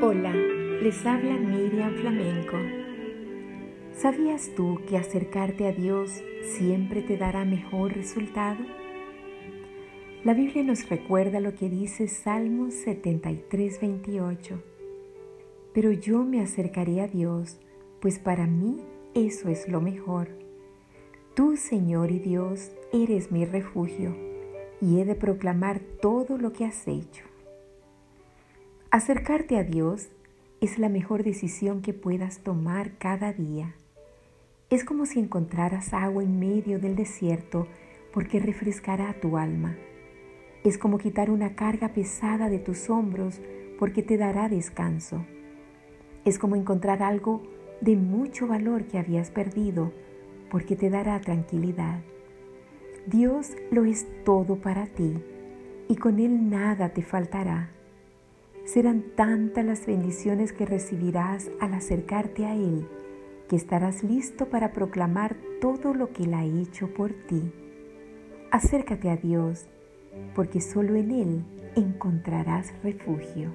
Les habla Miriam Flamenco. ¿Sabías tú que acercarte a Dios siempre te dará mejor resultado? La Biblia nos recuerda lo que dice Salmos 73, 28. Pero yo me acercaré a Dios, pues para mí eso es lo mejor. Tú, Señor y Dios, eres mi refugio, y he de proclamar todo lo que has hecho. Acercarte a Dios es la mejor decisión que puedas tomar cada día. Es como si encontraras agua en medio del desierto porque refrescará tu alma. Es como quitar una carga pesada de tus hombros porque te dará descanso. Es como encontrar algo de mucho valor que habías perdido porque te dará tranquilidad. Dios lo es todo para ti y con Él nada te faltará. Serán tantas las bendiciones que recibirás al acercarte a Él, que estarás listo para proclamar todo lo que Él ha hecho por ti. Acércate a Dios, porque solo en Él encontrarás refugio.